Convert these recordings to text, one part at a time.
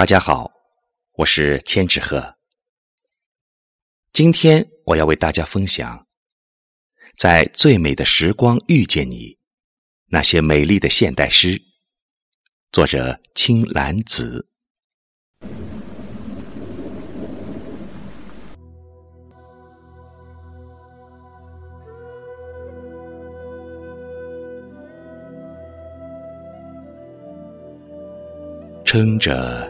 大家好，我是千纸鹤。今天我要为大家分享，在最美的时光遇见你，那些美丽的现代诗。作者：青兰子。撑着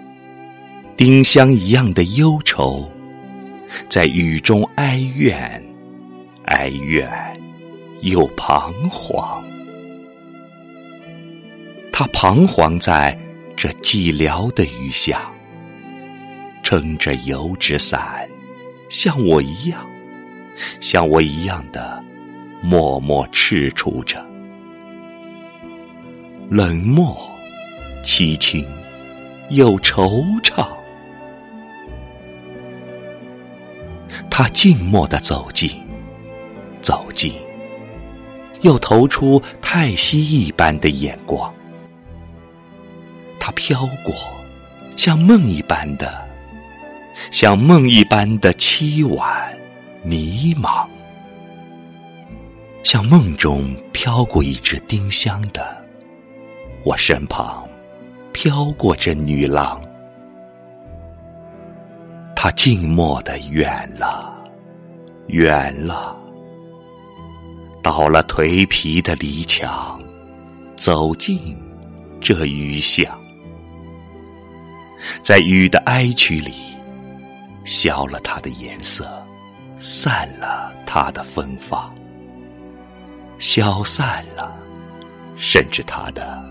丁香一样的忧愁，在雨中哀怨，哀怨又彷徨。他彷徨在这寂寥的雨下，撑着油纸伞，像我一样，像我一样的默默踟蹰着，冷漠、凄清又惆怅。他静默地走近，走近，又投出太息一般的眼光。他飘过，像梦一般的，像梦一般的凄婉、迷茫，像梦中飘过一只丁香的，我身旁飘过这女郎。他静默的远了，远了，到了颓皮的篱墙，走进这雨巷，在雨的哀曲里，消了它的颜色，散了它的芬芳，消散了，甚至它的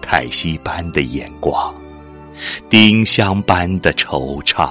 太息般的眼光，丁香般的惆怅。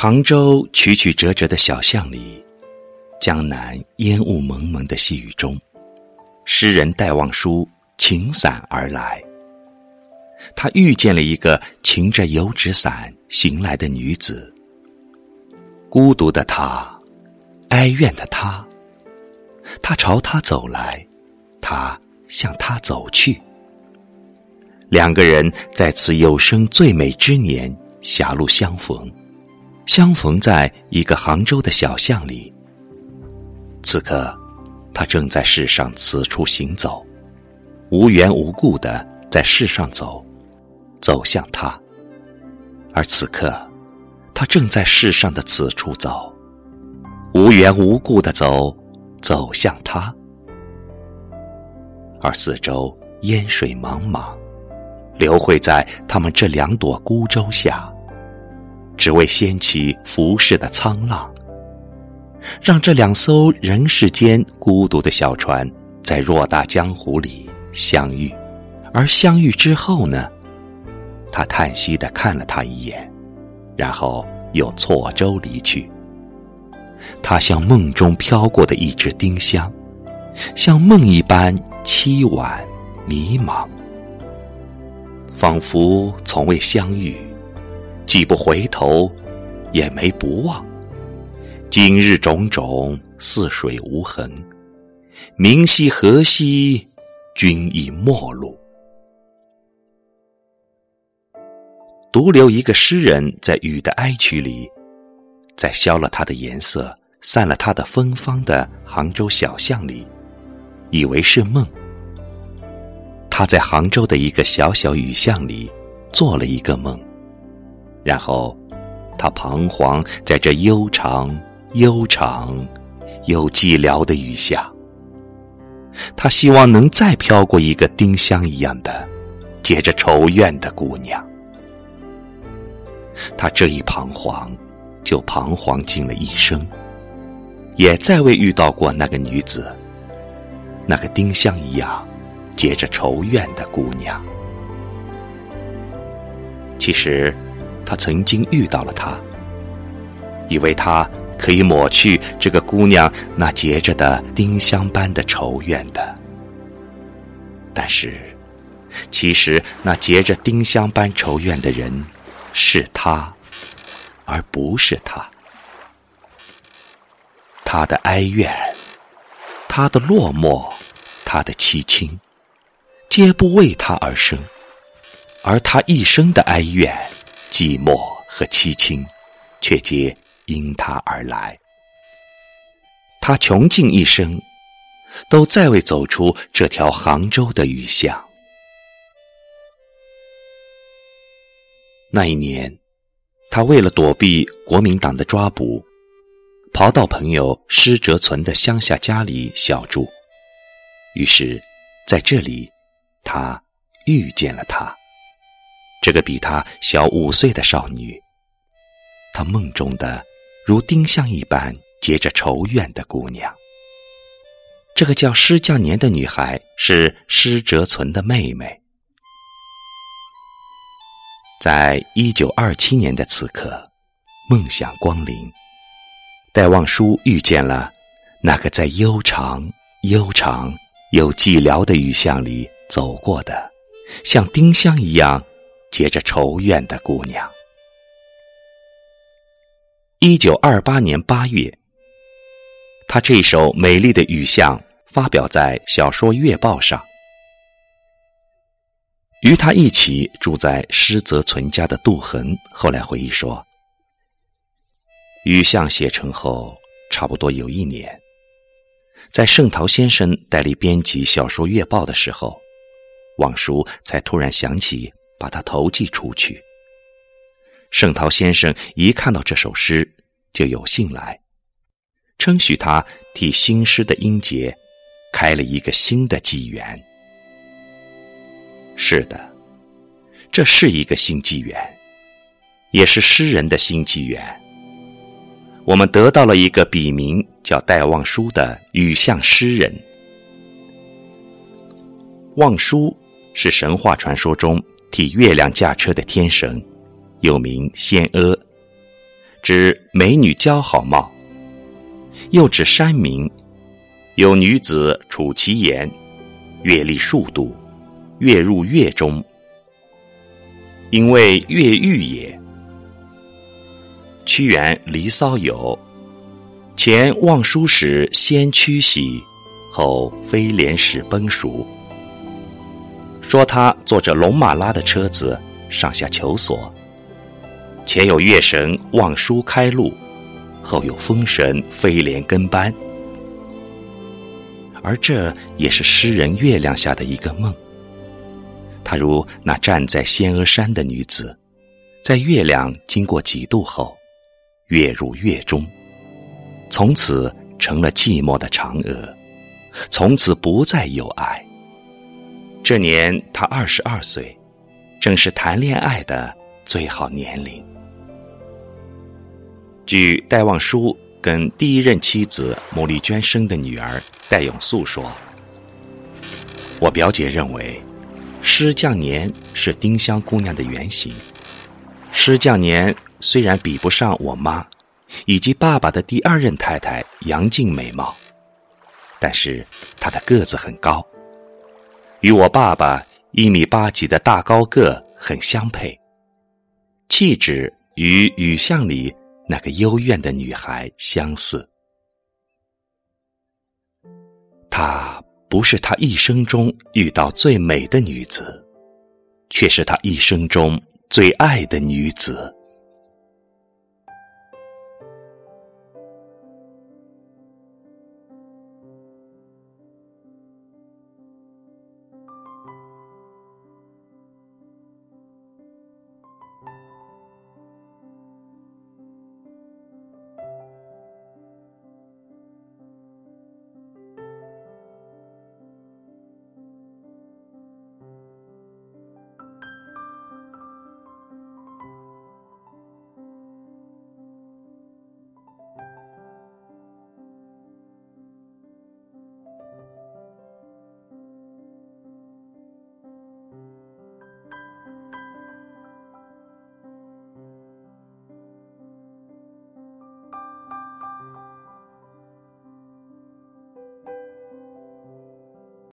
杭州曲曲折折的小巷里，江南烟雾蒙蒙的细雨中，诗人戴望舒擎伞而来。他遇见了一个擎着油纸伞行来的女子。孤独的他，哀怨的他，他朝他走来，他向他走去。两个人在此有生最美之年狭路相逢。相逢在一个杭州的小巷里。此刻，他正在世上此处行走，无缘无故的在世上走，走向他。而此刻，他正在世上的此处走，无缘无故的走，走向他。而四周烟水茫茫，流汇在他们这两朵孤舟下。只为掀起浮世的沧浪，让这两艘人世间孤独的小船在偌大江湖里相遇，而相遇之后呢？他叹息的看了他一眼，然后又错舟离去。他像梦中飘过的一只丁香，像梦一般凄婉迷茫，仿佛从未相遇。既不回头，也没不忘。今日种种，似水无痕。明夕何夕，君已陌路。独留一个诗人在雨的哀曲里，在消了它的颜色、散了它的芬芳的杭州小巷里，以为是梦。他在杭州的一个小小雨巷里做了一个梦，然后他彷徨在这悠长、悠长、又寂寥的雨巷。他希望能再飘过一个丁香一样的、结着愁怨的姑娘。他这一彷徨，就彷徨尽了一生，也再未遇到过那个女子，那个丁香一样。结着愁怨的姑娘，其实他曾经遇到了她，以为他可以抹去这个姑娘那结着的丁香般的愁怨的。但是，其实那结着丁香般愁怨的人是他，而不是他。他的哀怨，他的落寞，他的凄清。皆不为他而生，而他一生的哀怨、寂寞和凄清，却皆因他而来。他穷尽一生，都再未走出这条杭州的雨巷。那一年，他为了躲避国民党的抓捕，跑到朋友施哲存的乡下家里小住。于是，在这里。他遇见了他，这个比他小五岁的少女。他梦中的如丁香一般结着愁怨的姑娘。这个叫施教年的女孩是施哲存的妹妹。在一九二七年的此刻，梦想光临，戴望舒遇见了那个在悠长、悠长又寂寥的雨巷里。走过的，像丁香一样结着愁怨的姑娘。一九二八年八月，他这首美丽的雨巷发表在《小说月报》上。与他一起住在施泽存家的杜衡后来回忆说：“雨巷写成后，差不多有一年，在盛陶先生代理编辑《小说月报》的时候。”望叔才突然想起把他投寄出去。盛陶先生一看到这首诗，就有信来，称许他替新诗的音节开了一个新的纪元。是的，这是一个新纪元，也是诗人的新纪元。我们得到了一个笔名叫戴望舒的雨巷诗人。望舒。是神话传说中替月亮驾车的天神，又名仙阿，指美女姣好貌，又指山民，有女子处其言，月历数度，月入月中，因为月欲也。屈原《离骚》有：“前望舒时先驱兮，后飞廉使奔蜀。”说他坐着龙马拉的车子上下求索，前有月神望舒开路，后有风神飞廉跟班，而这也是诗人月亮下的一个梦。他如那站在仙娥山的女子，在月亮经过几度后，月入月中，从此成了寂寞的嫦娥，从此不再有爱。这年他二十二岁，正是谈恋爱的最好年龄。据戴望舒跟第一任妻子牟丽娟生的女儿戴永素说：“我表姐认为，施降年是丁香姑娘的原型。施降年虽然比不上我妈以及爸爸的第二任太太杨静美貌，但是她的个子很高。”与我爸爸一米八几的大高个很相配，气质与雨巷里那个幽怨的女孩相似。她不是他一生中遇到最美的女子，却是他一生中最爱的女子。